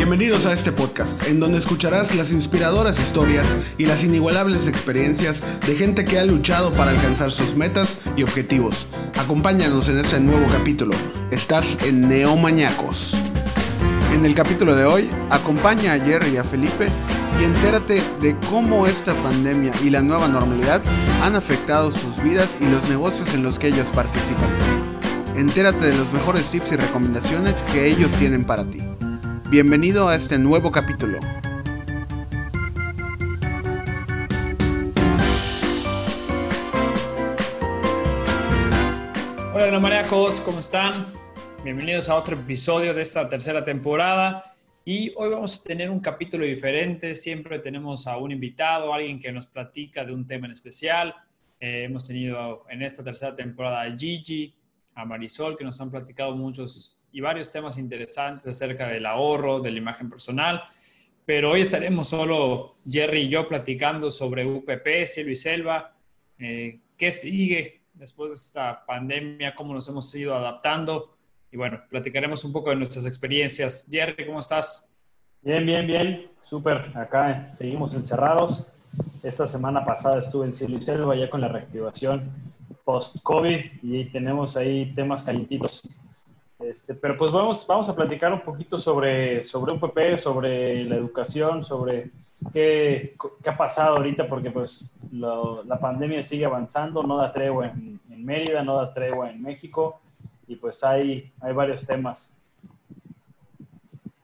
Bienvenidos a este podcast, en donde escucharás las inspiradoras historias y las inigualables experiencias de gente que ha luchado para alcanzar sus metas y objetivos. Acompáñanos en este nuevo capítulo. Estás en Neomañacos. En el capítulo de hoy, acompaña a Jerry y a Felipe y entérate de cómo esta pandemia y la nueva normalidad han afectado sus vidas y los negocios en los que ellos participan. Entérate de los mejores tips y recomendaciones que ellos tienen para ti. Bienvenido a este nuevo capítulo. Hola, maníacos, ¿cómo están? Bienvenidos a otro episodio de esta tercera temporada. Y hoy vamos a tener un capítulo diferente. Siempre tenemos a un invitado, alguien que nos platica de un tema en especial. Eh, hemos tenido en esta tercera temporada a Gigi, a Marisol, que nos han platicado muchos y varios temas interesantes acerca del ahorro, de la imagen personal. Pero hoy estaremos solo Jerry y yo platicando sobre UPP, Cielo y Selva, eh, qué sigue después de esta pandemia, cómo nos hemos ido adaptando. Y bueno, platicaremos un poco de nuestras experiencias. Jerry, ¿cómo estás? Bien, bien, bien. Súper. Acá seguimos encerrados. Esta semana pasada estuve en Cielo y Selva ya con la reactivación post-COVID y tenemos ahí temas calientitos. Este, pero pues vamos, vamos a platicar un poquito sobre, sobre UPP, sobre la educación, sobre qué, qué ha pasado ahorita, porque pues la pandemia sigue avanzando, no da tregua en, en, Mérida, no da tregua en México, y pues hay, hay varios temas.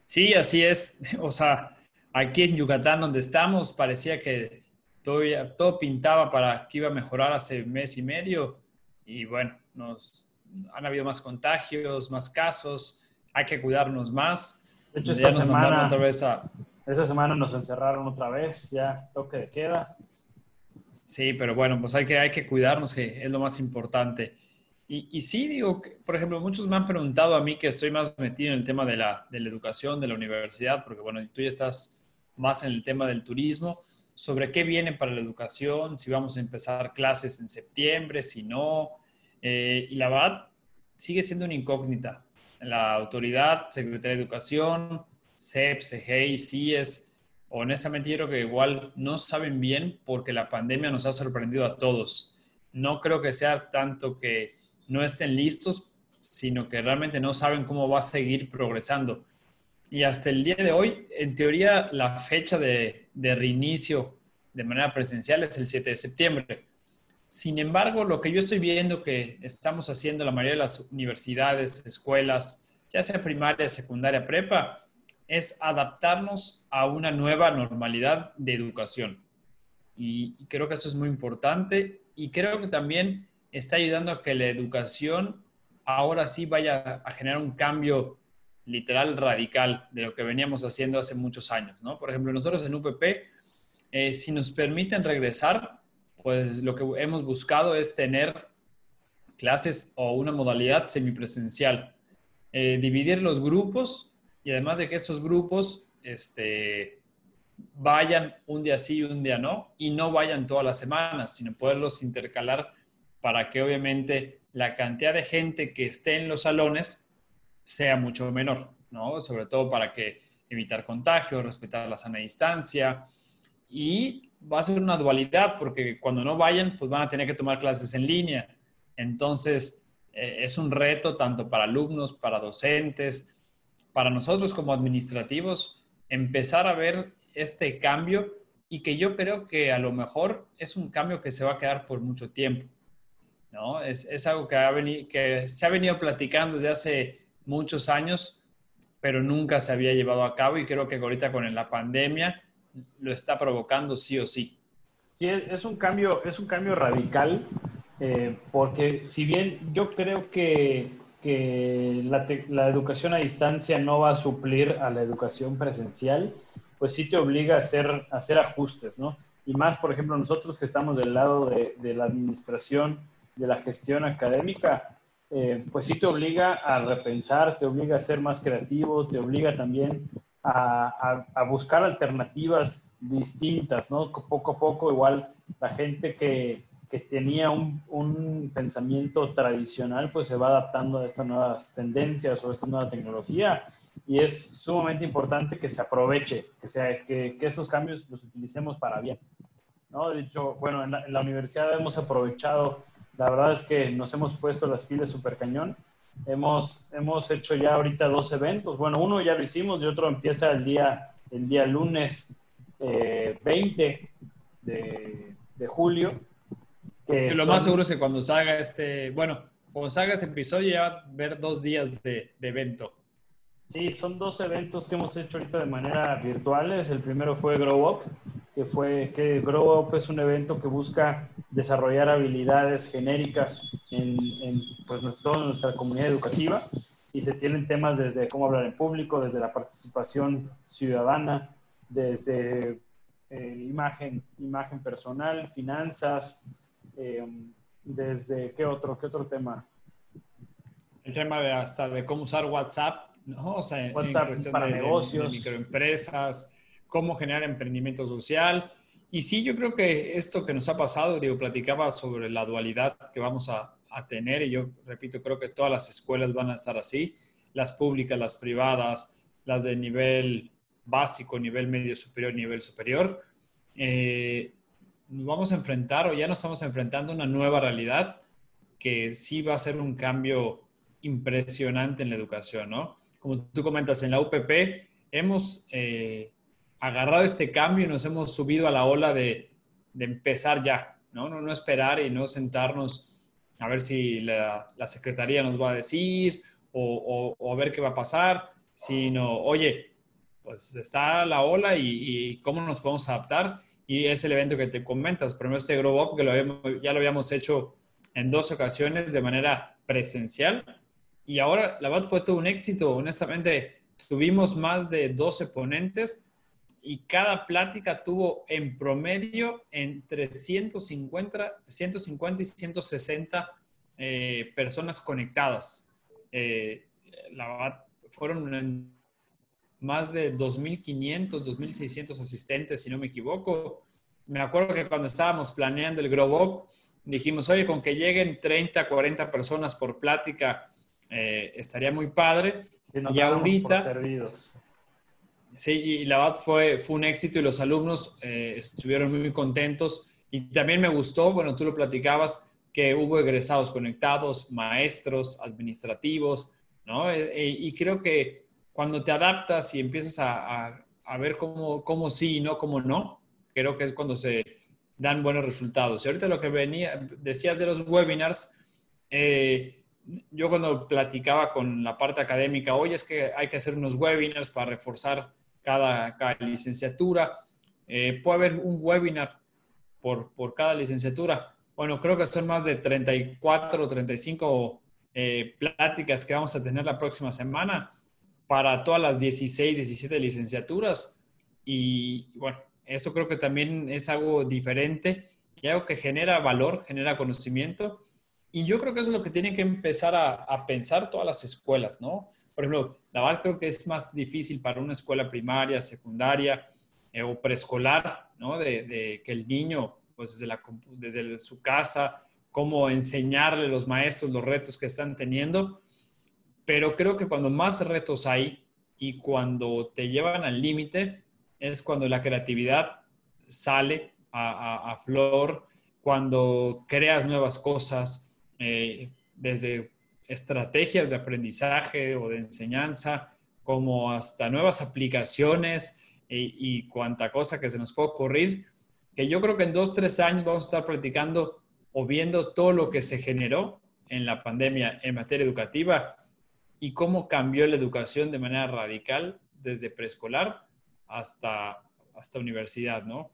Sí, así es. O sea, aquí en Yucatán donde estamos parecía que todo, todo pintaba para que iba a mejorar hace mes y medio, y bueno, nos, han habido más contagios, más casos, hay que cuidarnos más. De hecho, esta semana, otra vez a... esta semana nos encerraron otra vez, ya toque de queda. Sí, pero bueno, pues hay que, hay que cuidarnos, que es lo más importante. Y, y sí, digo, que, por ejemplo, muchos me han preguntado a mí que estoy más metido en el tema de la, de la educación, de la universidad, porque bueno, tú ya estás más en el tema del turismo, sobre qué viene para la educación, si vamos a empezar clases en septiembre, si no, eh, y la verdad, sigue siendo una incógnita. La autoridad, Secretaría de Educación, CEP, CGI, CIES, honestamente yo creo que igual no saben bien porque la pandemia nos ha sorprendido a todos. No creo que sea tanto que no estén listos, sino que realmente no saben cómo va a seguir progresando. Y hasta el día de hoy, en teoría, la fecha de, de reinicio de manera presencial es el 7 de septiembre sin embargo, lo que yo estoy viendo que estamos haciendo la mayoría de las universidades, escuelas, ya sea primaria, secundaria, prepa, es adaptarnos a una nueva normalidad de educación. Y, creo que eso es muy importante y creo que también está ayudando a que la educación ahora sí vaya a generar un cambio literal radical de lo que veníamos haciendo hace muchos años, ¿no? Por ejemplo, nosotros en UPP, eh, si nos permiten regresar, pues lo que hemos buscado es tener clases o una modalidad semipresencial. Eh, dividir los grupos y además de que estos grupos este, vayan un día sí y un día no, y no vayan todas las semanas, sino poderlos intercalar para que obviamente la cantidad de gente que esté en los salones sea mucho menor, ¿no? Sobre todo para que evitar contagios, respetar la sana distancia y va a ser una dualidad porque cuando no vayan, pues van a tener que tomar clases en línea. Entonces, eh, es un reto tanto para alumnos, para docentes, para nosotros como administrativos, empezar a ver este cambio y que yo creo que a lo mejor es un cambio que se va a quedar por mucho tiempo. ¿no? Es, es algo que, ha que se ha venido platicando desde hace muchos años, pero nunca se había llevado a cabo y creo que ahorita con la pandemia lo está provocando sí o sí. Sí, es un cambio, es un cambio radical, eh, porque si bien yo creo que, que la, la, educación a distancia no va a suplir a la educación presencial, pues sí te obliga a hacer, a hacer ajustes, ¿no? Y más, por ejemplo, nosotros que estamos del lado de, de la administración, de la gestión académica, eh, pues sí te obliga a repensar, te obliga a ser más creativo, te obliga también a, buscar alternativas distintas, ¿no? Poco a poco, igual la gente que, que tenía un, pensamiento tradicional, pues se va adaptando a estas nuevas tendencias o a esta nueva tecnología y es sumamente importante que se aproveche, que, sea, que, que esos cambios los utilicemos para bien. ¿no? De hecho, bueno, en la, universidad hemos aprovechado, la verdad es que nos hemos puesto las pilas súper cañón. Hemos, hemos hecho ya ahorita dos eventos. Bueno, uno ya lo hicimos y otro empieza el día, el día lunes 20 eh, de, de julio. Que lo más seguro es que cuando salga este, bueno, cuando salga este episodio ya va a haber dos días de, de evento. Sí, son dos eventos que hemos hecho ahorita de manera virtuales. El primero fue Grow Up, que fue que Grow Up es un evento que busca desarrollar habilidades genéricas en, en pues, toda nuestra comunidad educativa y se tienen temas desde cómo hablar en público, desde la participación ciudadana, desde eh, imagen, imagen personal, finanzas, eh, desde qué otro, qué otro tema. El tema de hasta de cómo usar WhatsApp ¿no? O sea, WhatsApp para negocios. microempresas, cómo generar emprendimiento social. Y sí, yo creo que esto que nos ha pasado, digo, platicaba sobre la dualidad que vamos a, a tener y yo repito, creo que todas las escuelas van a estar así, las públicas, las privadas, las de nivel básico, nivel medio superior, nivel superior. Eh, nos vamos a enfrentar o ya nos estamos enfrentando a una nueva realidad que sí va a ser un cambio impresionante en la educación, ¿no? como tú comentas, en la UPP hemos eh, agarrado este cambio y nos hemos subido a la ola de, empezar ya, ¿no? ¿no? esperar y no sentarnos a ver si la, Secretaría nos va a decir o, a ver qué va a pasar, sino, oye, pues está la ola y, cómo nos podemos adaptar. Y es el evento que te comentas, primero este Grow Up, que ya lo habíamos hecho en dos ocasiones de manera presencial y ahora la verdad fue todo un éxito. Honestamente, tuvimos más de 12 ponentes y cada plática tuvo en promedio entre 150, 150 y 160 eh, personas conectadas. Eh, la fueron más de 2.500, 2.600 asistentes, si no me equivoco. Me acuerdo que cuando estábamos planeando el Grow Up, dijimos, oye, con que lleguen 30, 40 personas por plática, eh, estaría muy padre. y ahorita... Sí, y la verdad fue, fue un éxito y los alumnos eh, estuvieron muy, contentos. Y también me gustó, bueno, tú lo platicabas, que hubo egresados conectados, maestros, administrativos, ¿no? Eh, y creo que cuando te adaptas y empiezas a, a, ver cómo, cómo sí y no, cómo no, creo que es cuando se dan buenos resultados. Y ahorita lo que venía, decías de los webinars, eh, yo cuando platicaba con la parte académica, oye, es que hay que hacer unos webinars para reforzar cada, licenciatura. Eh, puede haber un webinar por, por, cada licenciatura. Bueno, creo que son más de 34 o 35 eh, pláticas que vamos a tener la próxima semana para todas las 16, 17 licenciaturas. Y bueno, eso creo que también es algo diferente y algo que genera valor, genera conocimiento y yo creo que eso es lo que tienen que empezar a, pensar todas las escuelas, ¿no? Por ejemplo, verdad creo que es más difícil para una escuela primaria, secundaria eh, o preescolar, ¿no? De, que el niño, pues desde, la, desde su casa, cómo enseñarle a los maestros los retos que están teniendo. Pero creo que cuando más retos hay y cuando te llevan al límite, es cuando la creatividad sale a, a flor, cuando creas nuevas cosas, eh, desde estrategias de aprendizaje o de enseñanza, como hasta nuevas aplicaciones y, cuanta cosa que se nos puede ocurrir, que yo creo que en dos, tres años vamos a estar practicando o viendo todo lo que se generó en la pandemia en materia educativa y cómo cambió la educación de manera radical desde preescolar hasta, hasta universidad, ¿no?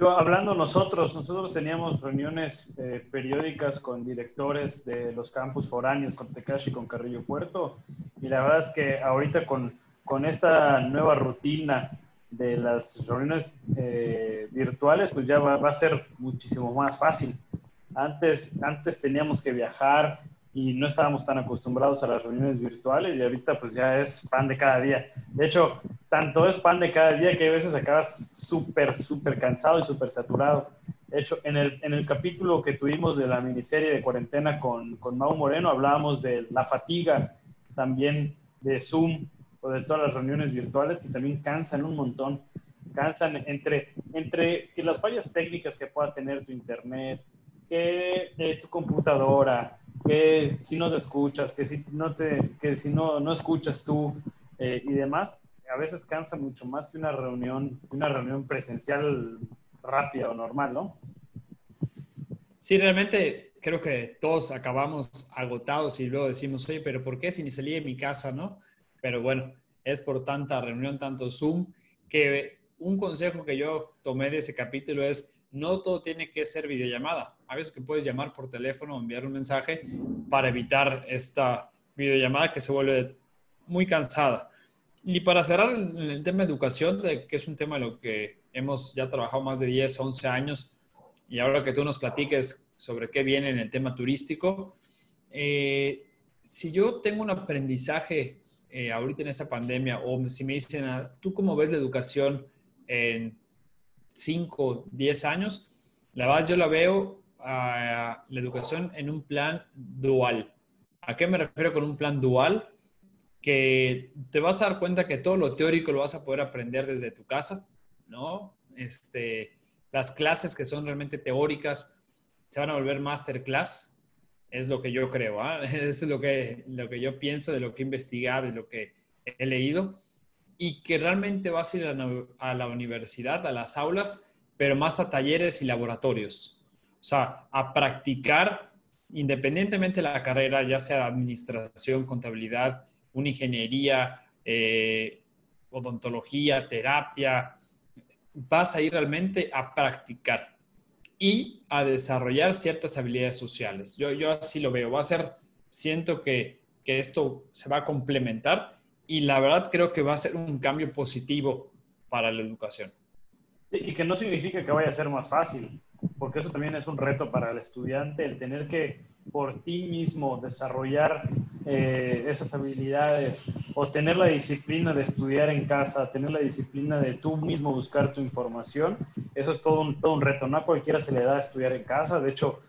Hablando nosotros, nosotros teníamos reuniones eh, periódicas con directores de los campus foráneos, con Tecashi con Carrillo Puerto, y la verdad es que ahorita con, con esta nueva rutina de las reuniones eh, virtuales, pues ya va, va, a ser muchísimo más fácil. Antes, antes teníamos que viajar y no estábamos tan acostumbrados a las reuniones virtuales y ahorita pues ya es pan de cada día. De hecho, tanto es pan de cada día que a veces acabas súper, súper cansado y súper saturado. De hecho, en el, en el capítulo que tuvimos de la miniserie de cuarentena con, con Mau Moreno, hablábamos de la fatiga también de Zoom o de todas las reuniones virtuales que también cansan un montón. Cansan entre, entre que las fallas técnicas que pueda tener tu internet, que eh, tu computadora, que si no te escuchas, que si no, te, que si no, no escuchas tú eh, y demás, a veces cansa mucho más que una reunión, una reunión presencial rápida o normal, ¿no? Sí, realmente creo que todos acabamos agotados y luego decimos, oye, pero ¿por qué si ni salí de mi casa, no? Pero bueno, es por tanta reunión, tanto Zoom, que un consejo que yo tomé de ese capítulo es, no todo tiene que ser videollamada. A veces que puedes llamar por teléfono o enviar un mensaje para evitar esta videollamada que se vuelve muy cansada. Y para cerrar el, tema de educación, de, que es un tema en lo que hemos ya trabajado más de 10, 11 años, y ahora que tú nos platiques sobre qué viene en el tema turístico, eh, si yo tengo un aprendizaje eh, ahorita en esta pandemia, o si me dicen, ah, ¿tú cómo ves la educación en 5, 10 años? La verdad yo la veo a la educación en un plan dual. ¿A qué me refiero con un plan dual? Que te vas a dar cuenta que todo lo teórico lo vas a poder aprender desde tu casa, ¿no? Este, las clases que son realmente teóricas se van a volver masterclass, es lo que yo creo, ¿ah? es lo que, lo que yo pienso de lo que he investigado y lo que he leído, y que realmente vas a ir a la universidad, a las aulas, pero más a talleres y laboratorios, o sea, a practicar independientemente de la carrera, ya sea administración, contabilidad, una ingeniería, eh, odontología, terapia, vas a ir realmente a practicar y a desarrollar ciertas habilidades sociales. Yo, yo así lo veo. Va a ser, siento que, que esto se va a complementar y la verdad creo que va a ser un cambio positivo para la educación. y que no significa que vaya a ser más fácil, porque eso también es un reto para el estudiante, el tener que por ti mismo desarrollar eh, esas habilidades o tener la disciplina de estudiar en casa, tener la disciplina de tú mismo buscar tu información, eso es todo un, todo un reto. No a cualquiera se le da estudiar en casa, de hecho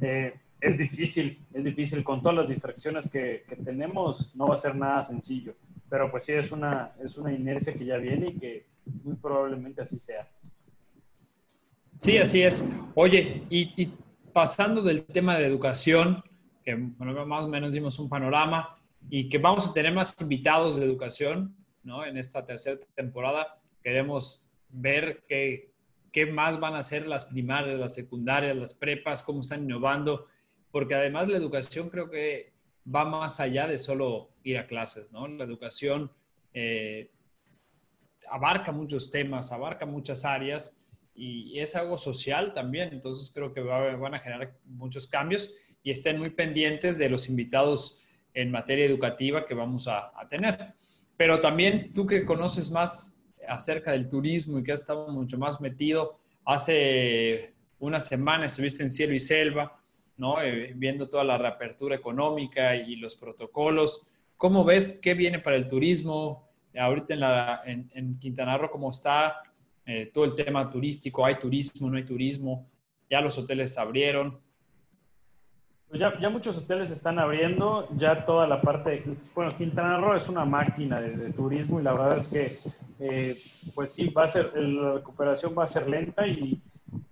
eh, es difícil, es difícil con todas las distracciones que, que, tenemos, no va a ser nada sencillo, pero pues sí es una, es una inercia que ya viene y que muy probablemente así sea. Sí, así es. Oye, y, y pasando del tema de educación, que más o menos dimos un panorama y que vamos a tener más invitados de educación, ¿no? En esta tercera temporada queremos ver qué, qué más van a ser las primarias, las secundarias, las prepas, cómo están innovando, porque además la educación creo que va más allá de solo ir a clases, ¿no? La educación eh, abarca muchos temas, abarca muchas áreas y es algo social también, entonces creo que van a generar muchos cambios y estén muy pendientes de los invitados en materia educativa que vamos a, tener. Pero también tú que conoces más acerca del turismo y que has estado mucho más metido, hace una semana estuviste en Cielo y Selva, ¿no? Eh, viendo toda la reapertura económica y los protocolos. ¿Cómo ves qué viene para el turismo? Ahorita en, la, en Quintana Roo, ¿cómo está? Eh, todo el tema turístico, hay turismo, no hay turismo, ya los hoteles se abrieron. Pues ya, ya, muchos hoteles están abriendo, ya toda la parte, bueno, Quintana Roo es una máquina de, turismo y la verdad es que, eh, pues sí, va a ser, la recuperación va a ser lenta y,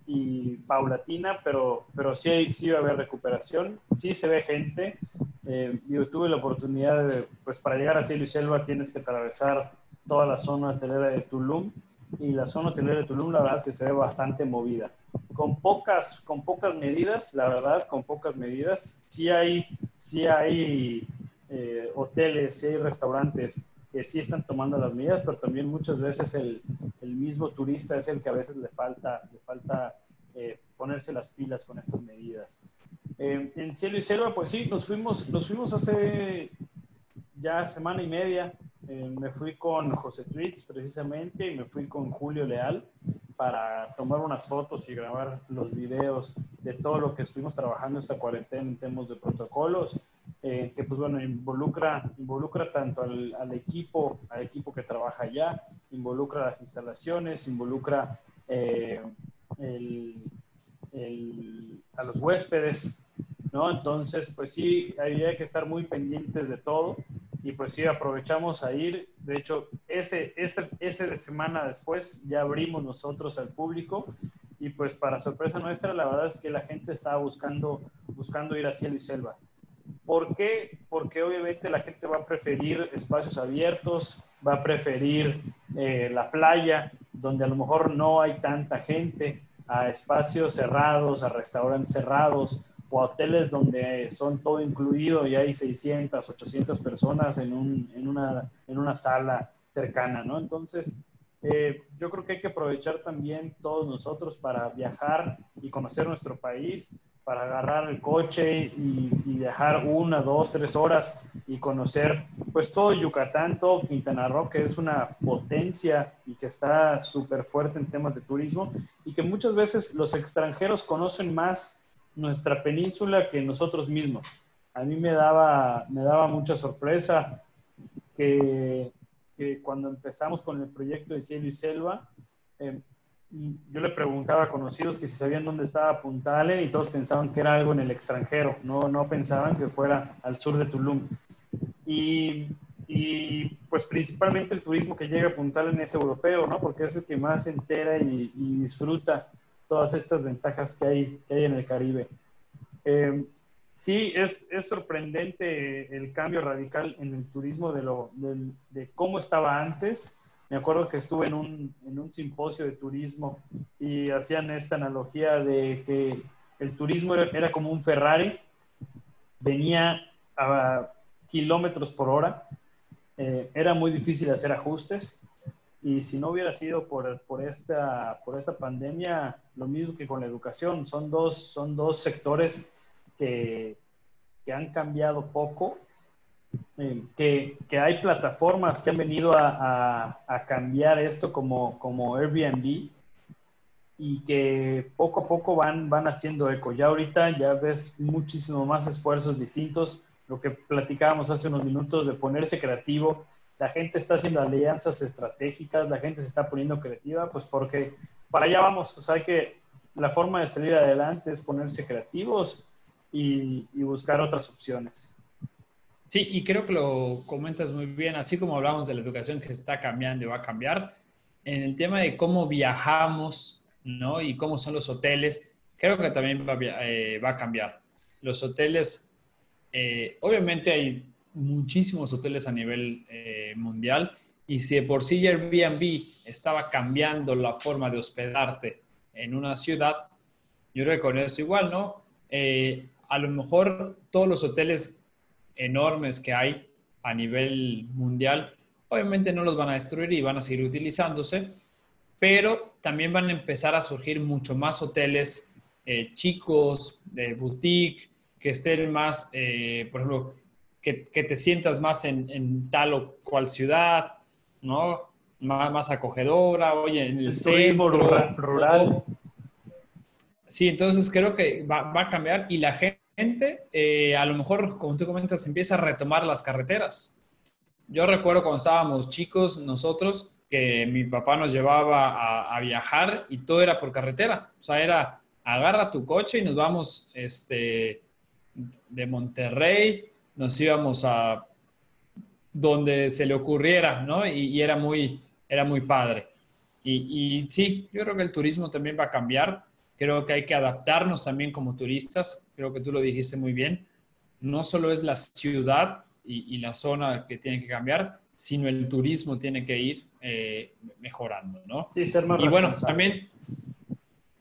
y paulatina, pero, pero sí, sí va a haber recuperación, sí se ve gente. Eh, yo tuve la oportunidad de, pues para llegar a Cielo y Selva tienes que atravesar toda la zona hotelera de Tulum y la zona hotelera de Tulum, la verdad es que se ve bastante movida. Con pocas, con pocas medidas, la verdad, con pocas medidas, sí hay, sí hay eh, hoteles, sí hay restaurantes que sí están tomando las medidas, pero también muchas veces el, el mismo turista es el que a veces le falta, le falta eh, ponerse las pilas con estas medidas. Eh, en Cielo y Selva, pues sí, nos fuimos, nos fuimos hace ya semana y media. Eh, me fui con José Tweets precisamente y me fui con Julio Leal para tomar unas fotos y grabar los videos de todo lo que estuvimos trabajando esta cuarentena en temas de protocolos, eh, que pues bueno, involucra, involucra tanto al, al, equipo, al equipo que trabaja allá, involucra las instalaciones, involucra eh, el, el, a los huéspedes, ¿no? Entonces, pues sí, había que estar muy pendientes de todo y pues sí, aprovechamos a ir. De hecho, ese, este, ese de semana después ya abrimos nosotros al público y pues para sorpresa nuestra, la verdad es que la gente estaba buscando, buscando ir a cielo y selva. ¿Por qué? Porque obviamente la gente va a preferir espacios abiertos, va a preferir eh, la playa, donde a lo mejor no hay tanta gente, a espacios cerrados, a restaurantes cerrados, o hoteles donde son todo incluido y hay 600, 800 personas en, un, en, una, en una sala cercana, ¿no? Entonces, eh, yo creo que hay que aprovechar también todos nosotros para viajar y conocer nuestro país, para agarrar el coche y, y, viajar una, dos, tres horas y conocer pues todo Yucatán, todo Quintana Roo, que es una potencia y que está súper fuerte en temas de turismo y que muchas veces los extranjeros conocen más nuestra península que nosotros mismos. A mí me daba, me daba mucha sorpresa que, que cuando empezamos con el proyecto de Cielo y Selva, eh, yo le preguntaba a conocidos que si sabían dónde estaba Puntale y todos pensaban que era algo en el extranjero, no, no pensaban que fuera al sur de Tulum. Y, y pues principalmente el turismo que llega a Puntale es europeo, ¿no? Porque es el que más se entera y, y disfruta todas estas ventajas que hay, que hay en el Caribe. Eh, sí, es, es, sorprendente el cambio radical en el turismo de, lo, de, cómo estaba antes. Me acuerdo que estuve en un, en un simposio de turismo y hacían esta analogía de que el turismo era, era como un Ferrari, venía a kilómetros por hora, eh, era muy difícil hacer ajustes y si no hubiera sido por, por, esta, por esta pandemia, lo mismo que con la educación, son dos, son dos sectores que, que han cambiado poco, eh, que, que, hay plataformas que han venido a, a, a, cambiar esto como, como Airbnb y que poco a poco van, van haciendo eco. Ya ahorita ya ves muchísimo más esfuerzos distintos, lo que platicábamos hace unos minutos de ponerse creativo, la gente está haciendo alianzas estratégicas, la gente se está poniendo creativa, pues porque para allá vamos, o sea, que la forma de salir adelante es ponerse creativos y, y, buscar otras opciones. Sí, y creo que lo comentas muy bien, así como hablamos de la educación que está cambiando y va a cambiar, en el tema de cómo viajamos, ¿no? Y cómo son los hoteles, creo que también va, eh, va a cambiar. Los hoteles, eh, obviamente hay muchísimos hoteles a nivel eh, mundial y si de por sí Airbnb estaba cambiando la forma de hospedarte en una ciudad, yo reconozco igual, ¿no? Eh, a lo mejor todos los hoteles enormes que hay a nivel mundial, obviamente no los van a destruir y van a seguir utilizándose, pero también van a empezar a surgir mucho más hoteles eh, chicos, de boutique, que estén más, eh, por ejemplo, que, que te sientas más en, en, tal o cual ciudad, ¿no? Más, más acogedora, oye, en el, el centro. Rural. rural. Sí, entonces creo que va, va a cambiar y la gente, eh, a lo mejor, como tú comentas, empieza a retomar las carreteras. Yo recuerdo cuando estábamos chicos, nosotros, que mi papá nos llevaba a, a, viajar y todo era por carretera. O sea, era agarra tu coche y nos vamos este, de Monterrey nos íbamos a donde se le ocurriera, ¿no? Y, y era, muy, era muy padre. Y, y, sí, yo creo que el turismo también va a cambiar. Creo que hay que adaptarnos también como turistas. Creo que tú lo dijiste muy bien. No solo es la ciudad y, y la zona que tiene que cambiar, sino el turismo tiene que ir eh, mejorando, ¿no? Sí, ser más y bueno, también,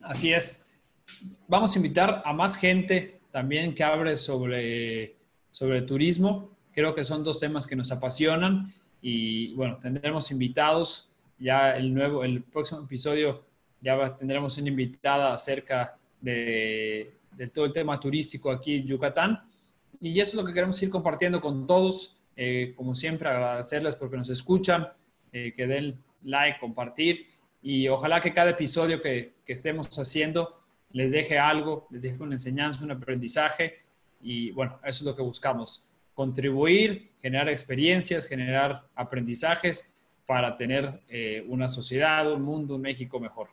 así es. Vamos a invitar a más gente también que hable sobre sobre turismo. Creo que son dos temas que nos apasionan y bueno, tendremos invitados. Ya el nuevo, el próximo episodio ya tendremos una invitada acerca de, de, todo el tema turístico aquí en Yucatán. Y eso es lo que queremos ir compartiendo con todos. Eh, como siempre, agradecerles porque nos escuchan, eh, que den like, compartir y ojalá que cada episodio que, que estemos haciendo les deje algo, les deje una enseñanza, un aprendizaje y bueno, eso es lo que buscamos, contribuir, generar experiencias, generar aprendizajes para tener eh, una sociedad, un mundo, un México mejor.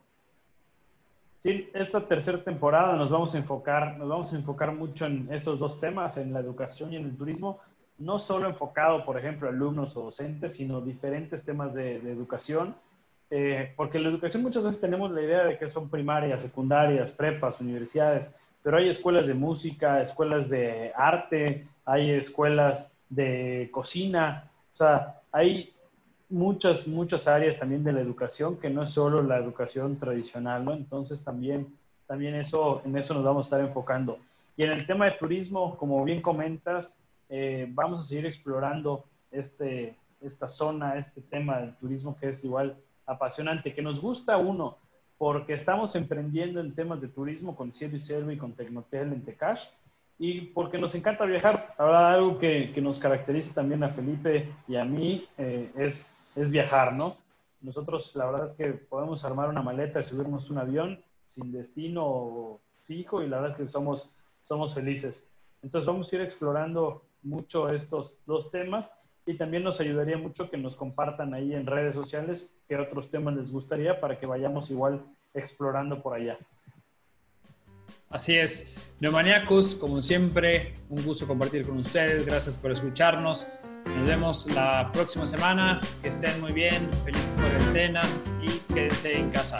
Sí, esta tercera temporada nos vamos a enfocar, nos vamos a enfocar mucho en estos dos temas, en la educación y en el turismo, no solo enfocado, por ejemplo, a alumnos o docentes, sino diferentes temas de, educación. Eh, porque la educación muchas veces tenemos la idea de que son primarias, secundarias, prepas, universidades, pero hay escuelas de música, escuelas de arte, hay escuelas de cocina, o sea, hay muchas, muchas áreas también de la educación que no es solo la educación tradicional, ¿no? Entonces también, también eso, en eso nos vamos a estar enfocando. Y en el tema de turismo, como bien comentas, eh, vamos a seguir explorando este, esta zona, este tema del turismo que es igual apasionante, que nos gusta uno, porque estamos emprendiendo en temas de turismo con Cielo y Cervo y con Tecnotel en Tecash, y porque nos encanta viajar. Ahora, algo que, que, nos caracteriza también a Felipe y a mí eh, es, es viajar, ¿no? Nosotros, la verdad es que podemos armar una maleta y subirnos un avión sin destino fijo y la verdad es que somos, somos felices. Entonces, vamos a ir explorando mucho estos dos temas y también nos ayudaría mucho que nos compartan ahí en redes sociales qué otros temas les gustaría para que vayamos igual explorando por allá. Así es, Neomaniacos, como siempre, un gusto compartir con ustedes, gracias por escucharnos. Nos vemos la próxima semana, que estén muy bien, feliz cuarentena y quédense en casa.